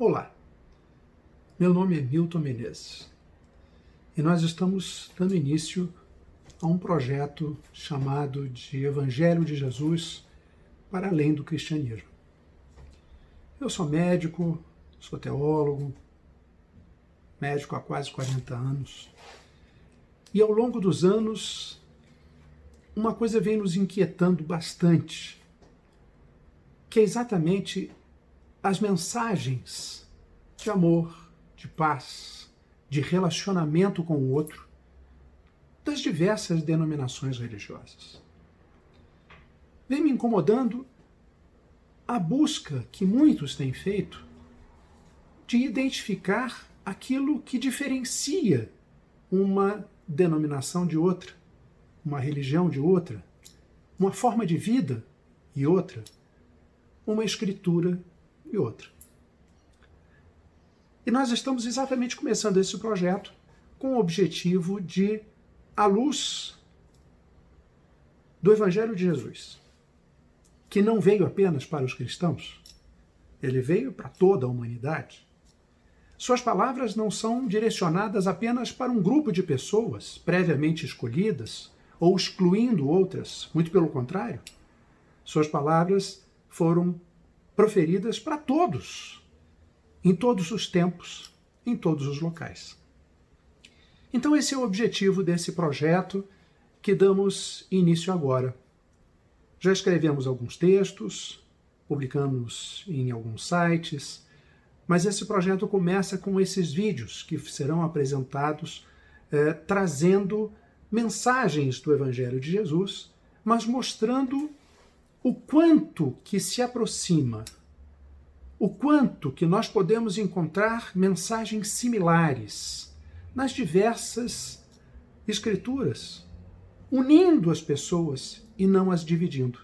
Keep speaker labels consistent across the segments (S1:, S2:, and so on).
S1: Olá, meu nome é Milton Menezes e nós estamos dando início a um projeto chamado de Evangelho de Jesus para além do cristianismo. Eu sou médico, sou teólogo, médico há quase 40 anos, e ao longo dos anos, uma coisa vem nos inquietando bastante, que é exatamente as mensagens de amor, de paz, de relacionamento com o outro das diversas denominações religiosas. Vem me incomodando a busca que muitos têm feito de identificar aquilo que diferencia uma denominação de outra, uma religião de outra, uma forma de vida e outra, uma escritura e outra. E nós estamos exatamente começando esse projeto com o objetivo de, à luz do Evangelho de Jesus, que não veio apenas para os cristãos, ele veio para toda a humanidade. Suas palavras não são direcionadas apenas para um grupo de pessoas previamente escolhidas ou excluindo outras, muito pelo contrário. Suas palavras foram proferidas para todos, em todos os tempos, em todos os locais. Então, esse é o objetivo desse projeto que damos início agora. Já escrevemos alguns textos, publicamos em alguns sites, mas esse projeto começa com esses vídeos que serão apresentados eh, trazendo mensagens do Evangelho de Jesus, mas mostrando o quanto que se aproxima, o quanto que nós podemos encontrar mensagens similares nas diversas escrituras, unindo as pessoas e não as dividindo,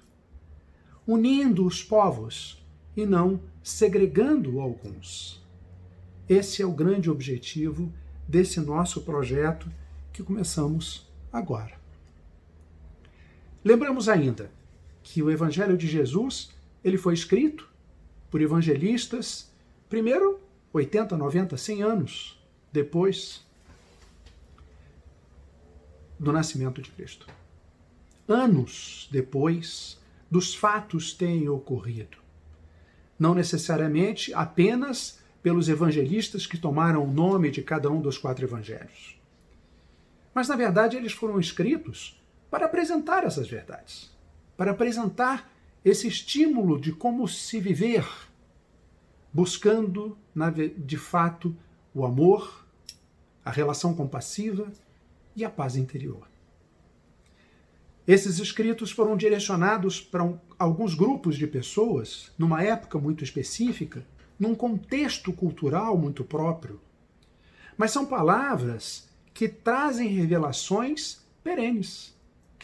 S1: unindo os povos e não segregando alguns. Esse é o grande objetivo desse nosso projeto que começamos agora. Lembramos ainda que o Evangelho de Jesus ele foi escrito por evangelistas, primeiro 80, 90, 100 anos depois do nascimento de Cristo. Anos depois dos fatos terem ocorrido. Não necessariamente apenas pelos evangelistas que tomaram o nome de cada um dos quatro evangelhos. Mas, na verdade, eles foram escritos para apresentar essas verdades para apresentar esse estímulo de como se viver, buscando, de fato, o amor, a relação compassiva e a paz interior. Esses escritos foram direcionados para um, alguns grupos de pessoas, numa época muito específica, num contexto cultural muito próprio. Mas são palavras que trazem revelações perenes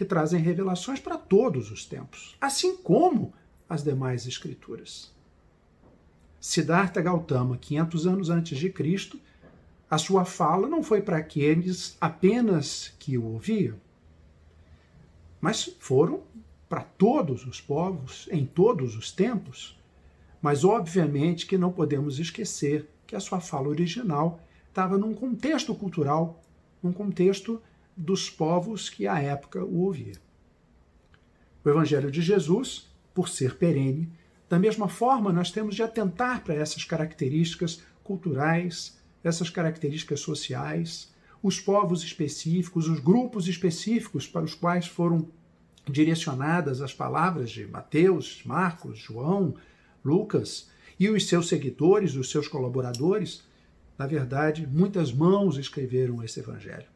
S1: que trazem revelações para todos os tempos, assim como as demais escrituras. Siddhartha Gautama, 500 anos antes de Cristo, a sua fala não foi para aqueles apenas que o ouviam, mas foram para todos os povos, em todos os tempos. Mas obviamente que não podemos esquecer que a sua fala original estava num contexto cultural, num contexto dos povos que à época o ouviam. O Evangelho de Jesus, por ser perene, da mesma forma nós temos de atentar para essas características culturais, essas características sociais, os povos específicos, os grupos específicos para os quais foram direcionadas as palavras de Mateus, Marcos, João, Lucas e os seus seguidores, os seus colaboradores. Na verdade, muitas mãos escreveram esse evangelho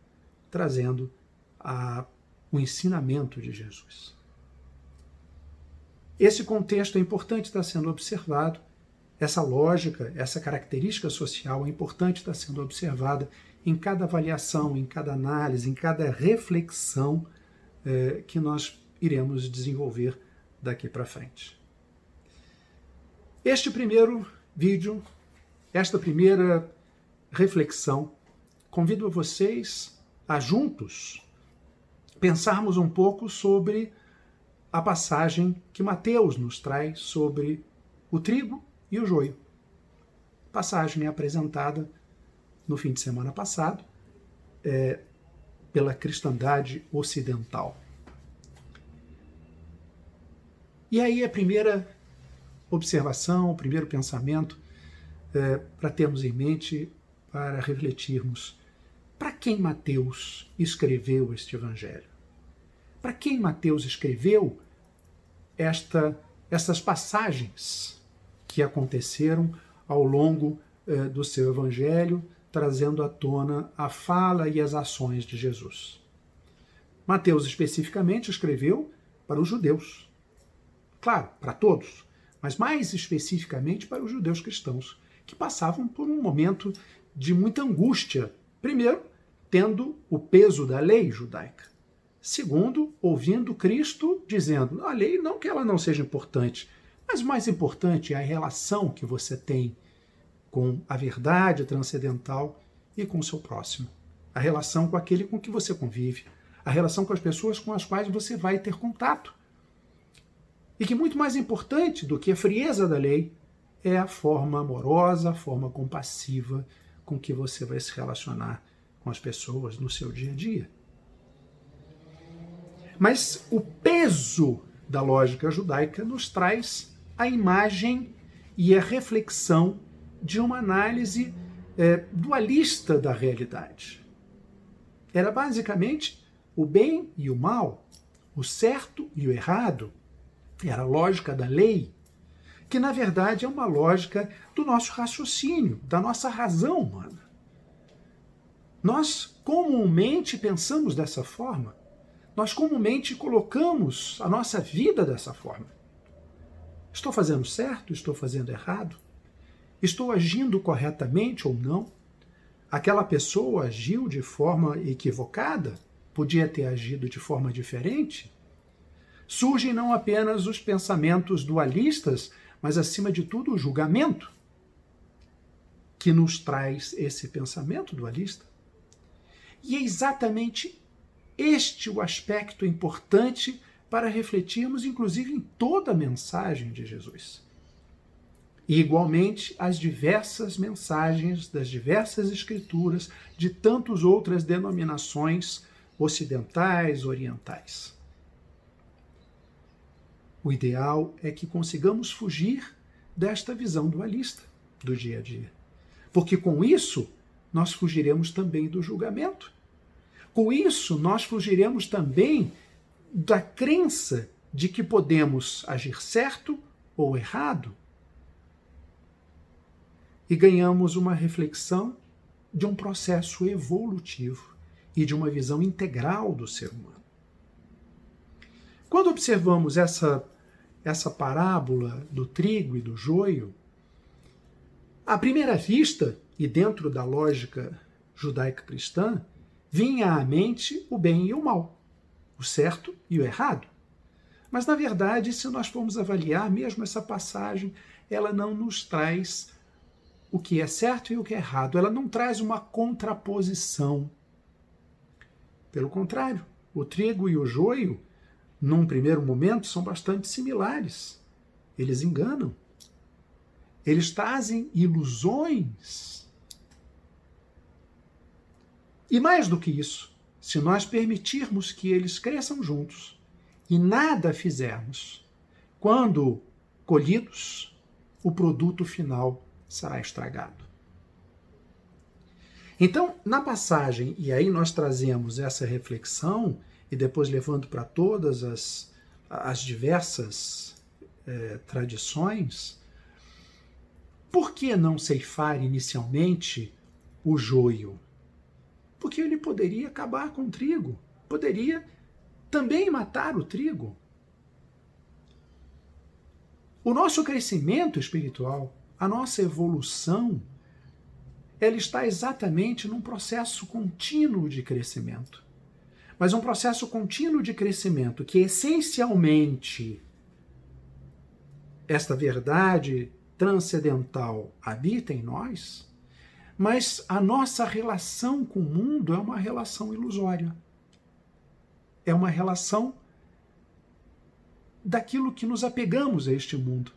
S1: trazendo a, o ensinamento de Jesus. Esse contexto é importante estar sendo observado, essa lógica, essa característica social é importante estar sendo observada em cada avaliação, em cada análise, em cada reflexão eh, que nós iremos desenvolver daqui para frente. Este primeiro vídeo, esta primeira reflexão, convido a vocês a juntos pensarmos um pouco sobre a passagem que Mateus nos traz sobre o trigo e o joio. passagem apresentada no fim de semana passado é, pela cristandade ocidental. E aí a primeira observação, o primeiro pensamento é, para termos em mente, para refletirmos. Para quem Mateus escreveu este evangelho? Para quem Mateus escreveu esta, estas passagens que aconteceram ao longo eh, do seu evangelho, trazendo à tona a fala e as ações de Jesus. Mateus especificamente escreveu para os judeus. Claro, para todos, mas mais especificamente para os judeus cristãos, que passavam por um momento de muita angústia. Primeiro, tendo o peso da lei judaica. Segundo, ouvindo Cristo dizendo: a lei não que ela não seja importante, mas o mais importante é a relação que você tem com a verdade transcendental e com o seu próximo. A relação com aquele com que você convive, a relação com as pessoas com as quais você vai ter contato. E que muito mais importante do que a frieza da lei é a forma amorosa, a forma compassiva com que você vai se relacionar com as pessoas no seu dia a dia. Mas o peso da lógica judaica nos traz a imagem e a reflexão de uma análise é, dualista da realidade. Era basicamente o bem e o mal, o certo e o errado. Era a lógica da lei que na verdade é uma lógica do nosso raciocínio, da nossa razão humana. Nós comumente pensamos dessa forma. Nós comumente colocamos a nossa vida dessa forma. Estou fazendo certo? Estou fazendo errado? Estou agindo corretamente ou não? Aquela pessoa agiu de forma equivocada? Podia ter agido de forma diferente? Surgem não apenas os pensamentos dualistas mas acima de tudo o julgamento que nos traz esse pensamento dualista. E é exatamente este o aspecto importante para refletirmos, inclusive, em toda a mensagem de Jesus. E, igualmente, as diversas mensagens das diversas escrituras de tantas outras denominações ocidentais, orientais. O ideal é que consigamos fugir desta visão dualista do dia a dia. Porque com isso, nós fugiremos também do julgamento. Com isso, nós fugiremos também da crença de que podemos agir certo ou errado. E ganhamos uma reflexão de um processo evolutivo e de uma visão integral do ser humano. Quando observamos essa essa parábola do trigo e do joio, à primeira vista, e dentro da lógica judaica-cristã, vinha à mente o bem e o mal, o certo e o errado. Mas, na verdade, se nós formos avaliar mesmo essa passagem, ela não nos traz o que é certo e o que é errado, ela não traz uma contraposição. Pelo contrário, o trigo e o joio num primeiro momento, são bastante similares. Eles enganam. Eles trazem ilusões. E mais do que isso, se nós permitirmos que eles cresçam juntos e nada fizermos, quando colhidos, o produto final será estragado. Então, na passagem, e aí nós trazemos essa reflexão e depois levando para todas as, as diversas é, tradições, por que não ceifar inicialmente o joio? Porque ele poderia acabar com o trigo, poderia também matar o trigo. O nosso crescimento espiritual, a nossa evolução, ela está exatamente num processo contínuo de crescimento mas um processo contínuo de crescimento que essencialmente esta verdade transcendental habita em nós, mas a nossa relação com o mundo é uma relação ilusória. É uma relação daquilo que nos apegamos a este mundo.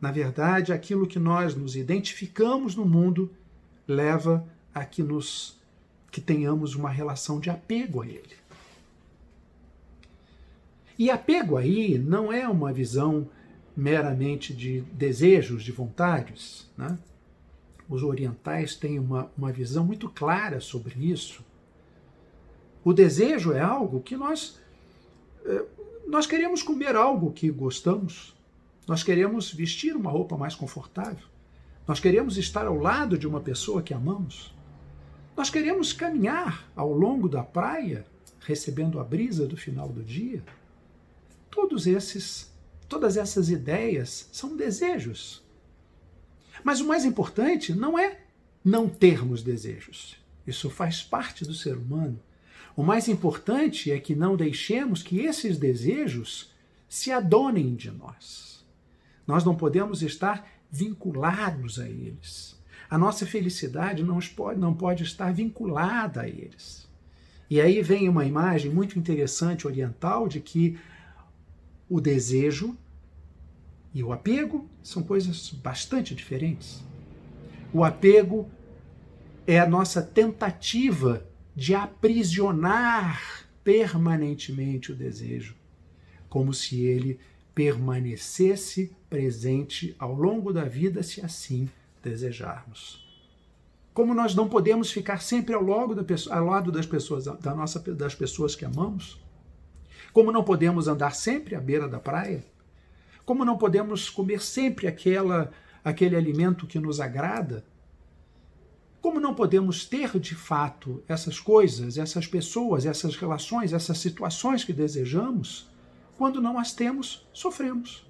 S1: Na verdade, aquilo que nós nos identificamos no mundo leva a que nos que tenhamos uma relação de apego a ele. E apego aí não é uma visão meramente de desejos, de vontades. Né? Os orientais têm uma, uma visão muito clara sobre isso. O desejo é algo que nós. Eh, nós queremos comer algo que gostamos, nós queremos vestir uma roupa mais confortável, nós queremos estar ao lado de uma pessoa que amamos, nós queremos caminhar ao longo da praia, recebendo a brisa do final do dia. Todos esses Todas essas ideias são desejos. Mas o mais importante não é não termos desejos. Isso faz parte do ser humano. O mais importante é que não deixemos que esses desejos se adonem de nós. Nós não podemos estar vinculados a eles. A nossa felicidade não pode, não pode estar vinculada a eles. E aí vem uma imagem muito interessante oriental de que o desejo e o apego são coisas bastante diferentes. O apego é a nossa tentativa de aprisionar permanentemente o desejo, como se ele permanecesse presente ao longo da vida, se assim desejarmos. Como nós não podemos ficar sempre ao, lado das pessoas, da nossa, das pessoas que amamos, como não podemos andar sempre à beira da praia, como não podemos comer sempre aquela, aquele alimento que nos agrada, como não podemos ter de fato essas coisas, essas pessoas, essas relações, essas situações que desejamos, quando não as temos, sofremos.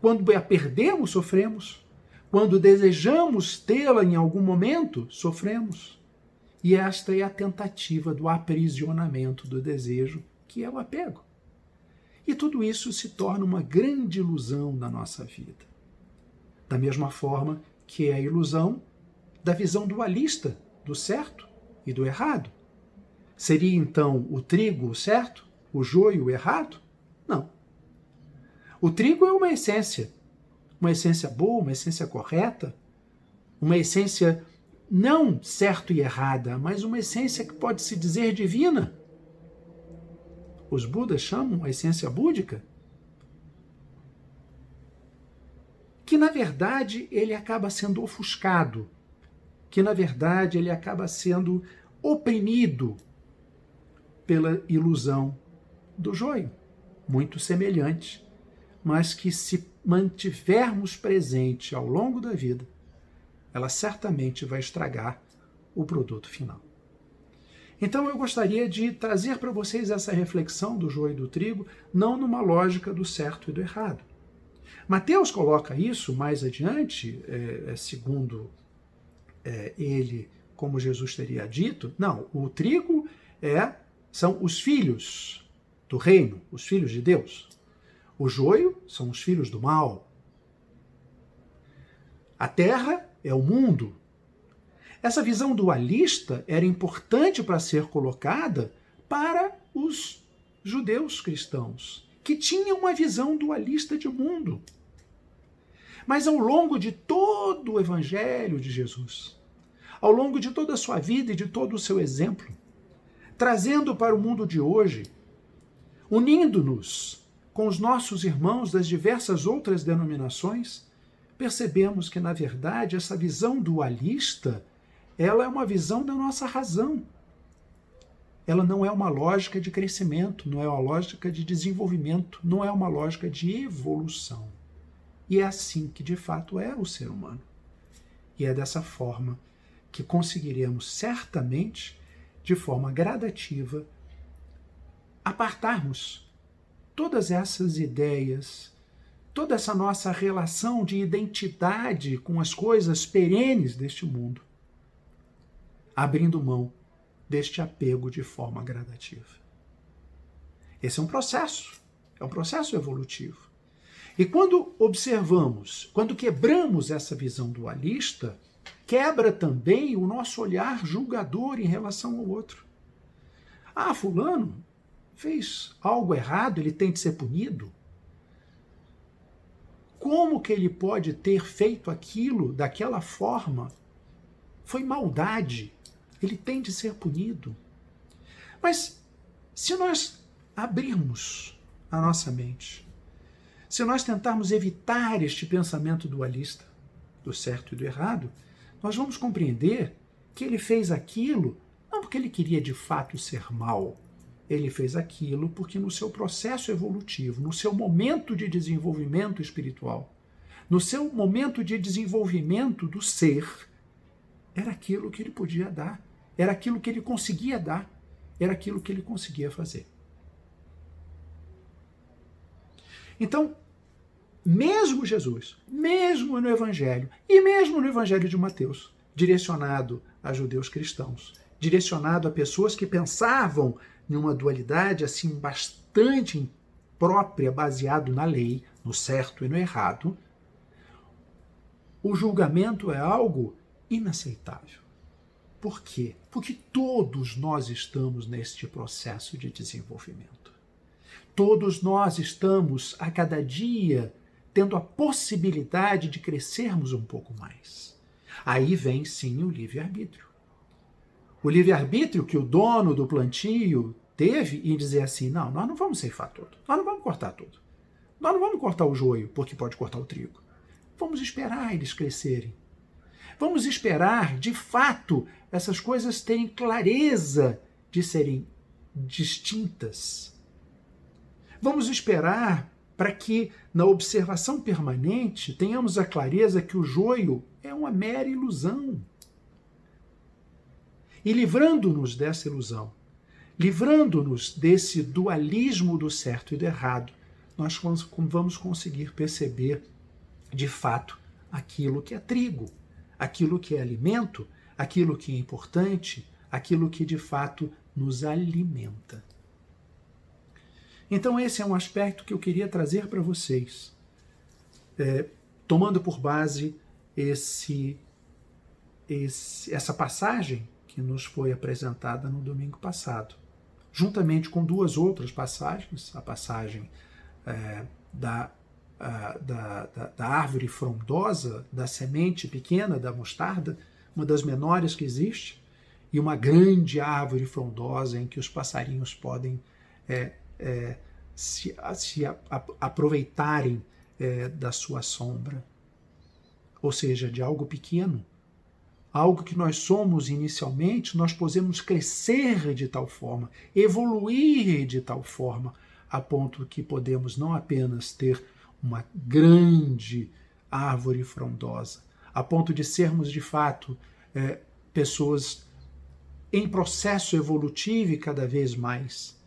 S1: Quando a perdemos, sofremos. Quando desejamos tê-la em algum momento, sofremos. E esta é a tentativa do aprisionamento do desejo, que é o apego. E tudo isso se torna uma grande ilusão na nossa vida. Da mesma forma que é a ilusão da visão dualista do certo e do errado. Seria então o trigo o certo, o joio o errado? Não. O trigo é uma essência, uma essência boa, uma essência correta, uma essência não certo e errada, mas uma essência que pode se dizer divina. Os Budas chamam a essência búdica, que na verdade ele acaba sendo ofuscado, que na verdade ele acaba sendo oprimido pela ilusão do joio, muito semelhante, mas que se mantivermos presente ao longo da vida, ela certamente vai estragar o produto final. Então eu gostaria de trazer para vocês essa reflexão do joio e do trigo, não numa lógica do certo e do errado. Mateus coloca isso mais adiante, é, é, segundo é, ele, como Jesus teria dito. Não, o trigo é são os filhos do reino, os filhos de Deus. O joio são os filhos do mal. A terra é o mundo, essa visão dualista era importante para ser colocada para os judeus cristãos, que tinham uma visão dualista de mundo. Mas ao longo de todo o evangelho de Jesus, ao longo de toda a sua vida e de todo o seu exemplo, trazendo para o mundo de hoje, unindo-nos com os nossos irmãos das diversas outras denominações, percebemos que, na verdade, essa visão dualista ela é uma visão da nossa razão. Ela não é uma lógica de crescimento, não é uma lógica de desenvolvimento, não é uma lógica de evolução. E é assim que de fato é o ser humano. E é dessa forma que conseguiremos certamente, de forma gradativa, apartarmos todas essas ideias, toda essa nossa relação de identidade com as coisas perenes deste mundo abrindo mão deste apego de forma gradativa. Esse é um processo, é um processo evolutivo. E quando observamos, quando quebramos essa visão dualista, quebra também o nosso olhar julgador em relação ao outro. Ah, Fulano fez algo errado, ele tem de ser punido. como que ele pode ter feito aquilo daquela forma? Foi maldade. Ele tem de ser punido. Mas se nós abrirmos a nossa mente, se nós tentarmos evitar este pensamento dualista, do certo e do errado, nós vamos compreender que ele fez aquilo não porque ele queria de fato ser mal. Ele fez aquilo porque no seu processo evolutivo, no seu momento de desenvolvimento espiritual, no seu momento de desenvolvimento do ser, era aquilo que ele podia dar, era aquilo que ele conseguia dar, era aquilo que ele conseguia fazer. Então, mesmo Jesus, mesmo no Evangelho, e mesmo no Evangelho de Mateus, direcionado a judeus cristãos, direcionado a pessoas que pensavam em uma dualidade assim bastante própria, baseado na lei, no certo e no errado, o julgamento é algo inaceitável. Por quê? Porque todos nós estamos neste processo de desenvolvimento. Todos nós estamos a cada dia tendo a possibilidade de crescermos um pouco mais. Aí vem sim o livre-arbítrio. O livre-arbítrio que o dono do plantio teve em dizer assim: não, nós não vamos ceifar tudo, nós não vamos cortar tudo. Nós não vamos cortar o joio, porque pode cortar o trigo. Vamos esperar eles crescerem. Vamos esperar, de fato, essas coisas terem clareza de serem distintas. Vamos esperar para que, na observação permanente, tenhamos a clareza que o joio é uma mera ilusão. E livrando-nos dessa ilusão, livrando-nos desse dualismo do certo e do errado, nós vamos conseguir perceber, de fato, aquilo que é trigo aquilo que é alimento, aquilo que é importante, aquilo que de fato nos alimenta. Então, esse é um aspecto que eu queria trazer para vocês, é, tomando por base esse, esse, essa passagem que nos foi apresentada no domingo passado, juntamente com duas outras passagens, a passagem é, da da, da, da, árvore frondosa, da semente pequena da mostarda, uma das menores que existe, e uma grande árvore frondosa em que os passarinhos podem é, é, se, se a, a, aproveitarem é, da sua sombra. Ou seja, de algo pequeno, algo que nós somos inicialmente, nós podemos crescer de tal forma, evoluir de tal forma, a ponto que podemos não apenas ter uma grande árvore frondosa, a ponto de sermos de fato é, pessoas em processo evolutivo e cada vez mais.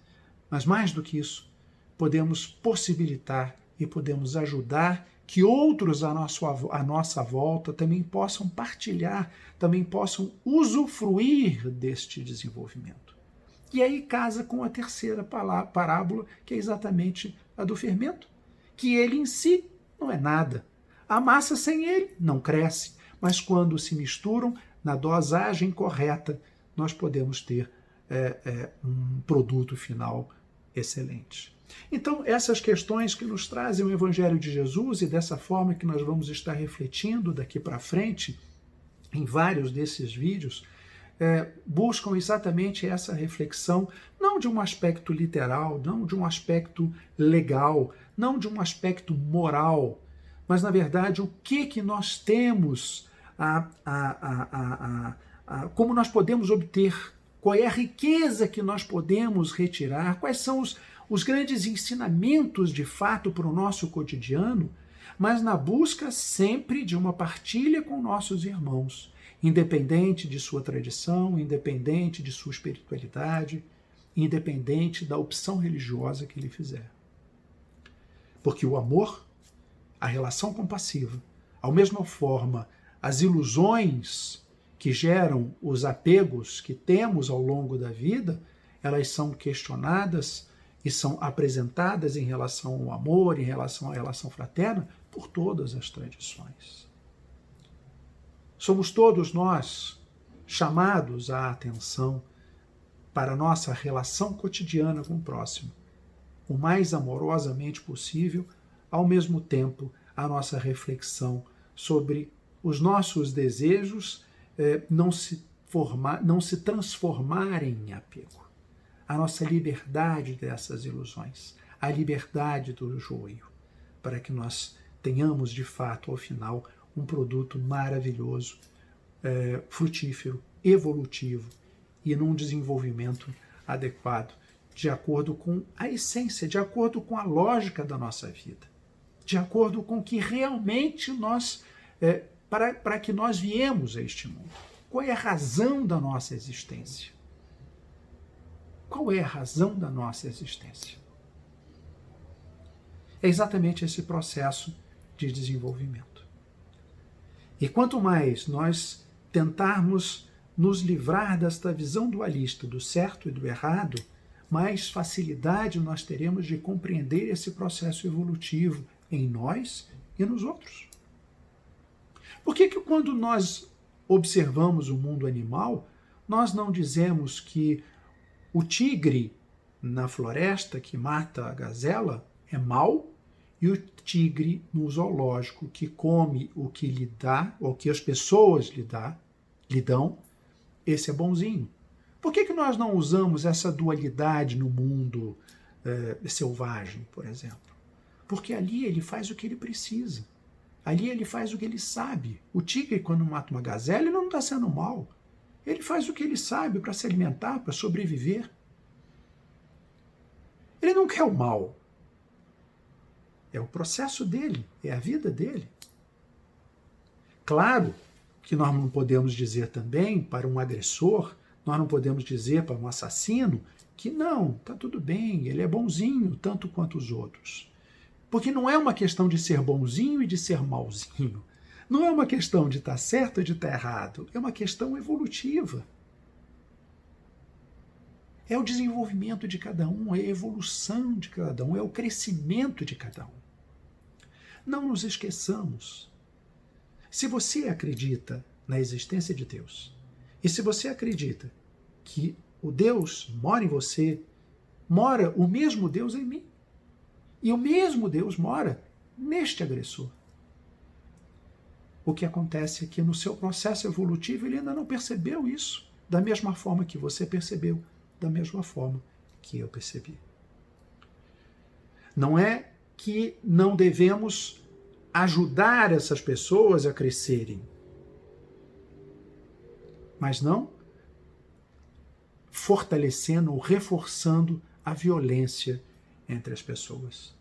S1: Mas mais do que isso, podemos possibilitar e podemos ajudar que outros à nossa, à nossa volta também possam partilhar, também possam usufruir deste desenvolvimento. E aí casa com a terceira parábola, que é exatamente a do fermento que ele em si não é nada. A massa sem ele não cresce, mas quando se misturam na dosagem correta, nós podemos ter é, é, um produto final excelente. Então, essas questões que nos trazem o Evangelho de Jesus e dessa forma que nós vamos estar refletindo daqui para frente em vários desses vídeos, é, buscam exatamente essa reflexão, não de um aspecto literal, não de um aspecto legal, não de um aspecto moral, mas na verdade o que que nós temos, a, a, a, como nós podemos obter, qual é a riqueza que nós podemos retirar, quais são os, os grandes ensinamentos de fato para o nosso cotidiano, mas na busca sempre de uma partilha com nossos irmãos independente de sua tradição, independente de sua espiritualidade, independente da opção religiosa que ele fizer. Porque o amor, a relação compassiva, ao mesma forma, as ilusões que geram os apegos que temos ao longo da vida, elas são questionadas e são apresentadas em relação ao amor, em relação à relação fraterna, por todas as tradições. Somos todos nós chamados à atenção para a nossa relação cotidiana com o próximo, o mais amorosamente possível, ao mesmo tempo a nossa reflexão sobre os nossos desejos eh, não, se formar, não se transformarem em apego. A nossa liberdade dessas ilusões, a liberdade do joio, para que nós tenhamos de fato, ao final, um produto maravilhoso, eh, frutífero, evolutivo e num desenvolvimento adequado, de acordo com a essência, de acordo com a lógica da nossa vida, de acordo com que realmente nós, é, para, para que nós viemos a este mundo. Qual é a razão da nossa existência? Qual é a razão da nossa existência? É exatamente esse processo de desenvolvimento. E quanto mais nós tentarmos nos livrar desta visão dualista do certo e do errado, mais facilidade nós teremos de compreender esse processo evolutivo em nós e nos outros. Por que, que quando nós observamos o mundo animal, nós não dizemos que o tigre na floresta que mata a gazela é mau e o tigre no zoológico que come o que lhe dá, ou que as pessoas lhe, dá, lhe dão, esse é bonzinho. Por que, que nós não usamos essa dualidade no mundo eh, selvagem, por exemplo? Porque ali ele faz o que ele precisa. Ali ele faz o que ele sabe. O tigre, quando mata uma gazela, ele não está sendo mal. Ele faz o que ele sabe para se alimentar, para sobreviver. Ele não quer o mal. É o processo dele, é a vida dele. Claro que nós não podemos dizer também para um agressor, nós não podemos dizer para um assassino que não, tá tudo bem, ele é bonzinho tanto quanto os outros. Porque não é uma questão de ser bonzinho e de ser malzinho. Não é uma questão de estar tá certo e de estar tá errado. É uma questão evolutiva. É o desenvolvimento de cada um, é a evolução de cada um, é o crescimento de cada um. Não nos esqueçamos se você acredita na existência de Deus, e se você acredita que o Deus mora em você, mora o mesmo Deus em mim. E o mesmo Deus mora neste agressor. O que acontece é que no seu processo evolutivo ele ainda não percebeu isso da mesma forma que você percebeu, da mesma forma que eu percebi. Não é que não devemos ajudar essas pessoas a crescerem. Mas não fortalecendo ou reforçando a violência entre as pessoas.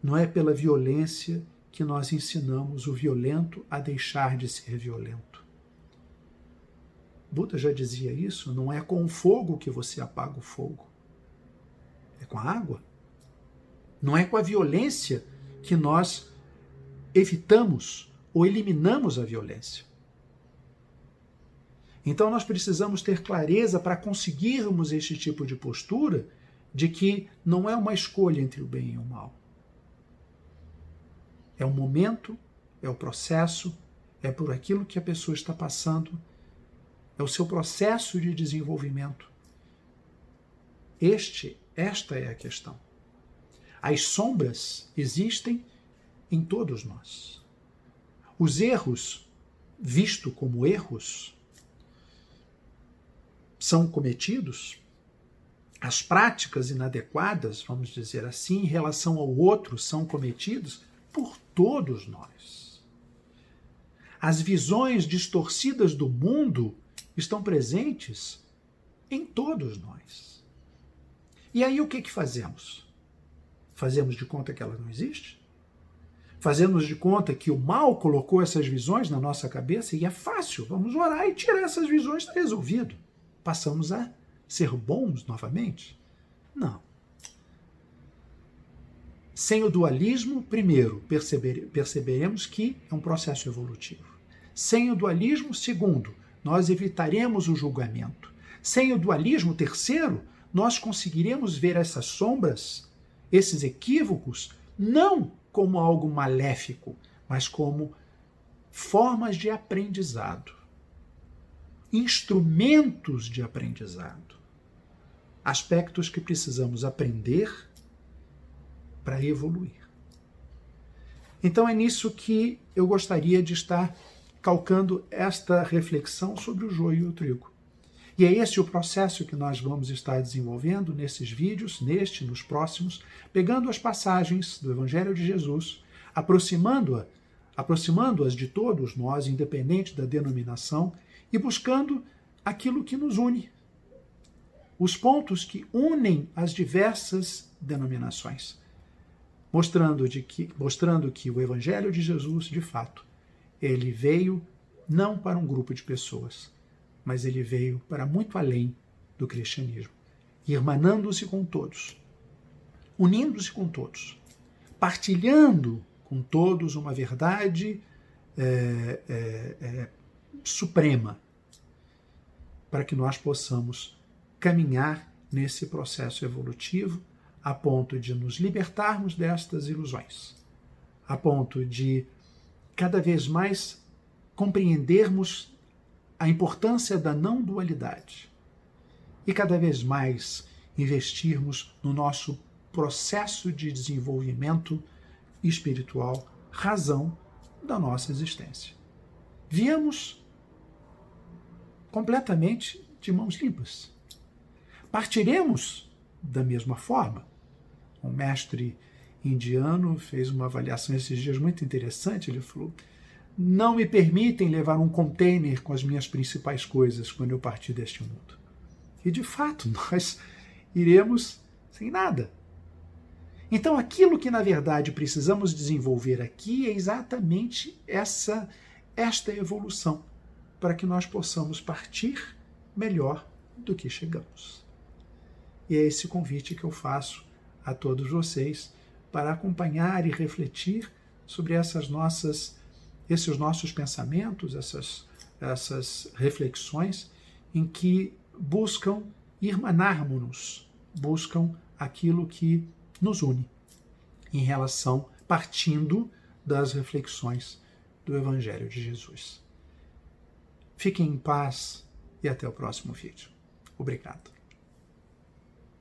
S1: Não é pela violência que nós ensinamos o violento a deixar de ser violento. Buda já dizia isso: não é com o fogo que você apaga o fogo, é com a água. Não é com a violência que nós evitamos ou eliminamos a violência. Então nós precisamos ter clareza para conseguirmos este tipo de postura de que não é uma escolha entre o bem e o mal. É o momento, é o processo, é por aquilo que a pessoa está passando, é o seu processo de desenvolvimento. Este, esta é a questão. As sombras existem em todos nós. Os erros, visto como erros, são cometidos, as práticas inadequadas, vamos dizer assim, em relação ao outro são cometidos por todos nós. As visões distorcidas do mundo estão presentes em todos nós. E aí o que, que fazemos? Fazemos de conta que ela não existe? fazemos de conta que o mal colocou essas visões na nossa cabeça e é fácil, vamos orar e tirar essas visões, está resolvido. Passamos a ser bons novamente? Não. Sem o dualismo, primeiro, perceber, perceberemos que é um processo evolutivo. Sem o dualismo, segundo, nós evitaremos o julgamento. Sem o dualismo, terceiro, nós conseguiremos ver essas sombras, esses equívocos, não como algo maléfico, mas como formas de aprendizado, instrumentos de aprendizado, aspectos que precisamos aprender para evoluir. Então é nisso que eu gostaria de estar calcando esta reflexão sobre o joio e o trigo. E é esse o processo que nós vamos estar desenvolvendo nesses vídeos, neste, nos próximos, pegando as passagens do Evangelho de Jesus, aproximando-a, aproximando-as de todos nós, independente da denominação, e buscando aquilo que nos une, os pontos que unem as diversas denominações, mostrando, de que, mostrando que o Evangelho de Jesus, de fato, ele veio não para um grupo de pessoas, mas ele veio para muito além do cristianismo, irmanando-se com todos, unindo-se com todos, partilhando com todos uma verdade é, é, é, suprema, para que nós possamos caminhar nesse processo evolutivo a ponto de nos libertarmos destas ilusões, a ponto de cada vez mais compreendermos a importância da não dualidade e cada vez mais investirmos no nosso processo de desenvolvimento espiritual, razão da nossa existência. Viemos completamente de mãos limpas. Partiremos da mesma forma. Um mestre indiano fez uma avaliação esses dias muito interessante. Ele falou: não me permitem levar um container com as minhas principais coisas quando eu partir deste mundo. E de fato, nós iremos sem nada. Então, aquilo que na verdade precisamos desenvolver aqui é exatamente essa esta evolução, para que nós possamos partir melhor do que chegamos. E é esse convite que eu faço a todos vocês para acompanhar e refletir sobre essas nossas esses nossos pensamentos, essas, essas reflexões em que buscam irmanarmos-nos, buscam aquilo que nos une em relação, partindo das reflexões do Evangelho de Jesus. Fiquem em paz e até o próximo vídeo. Obrigado.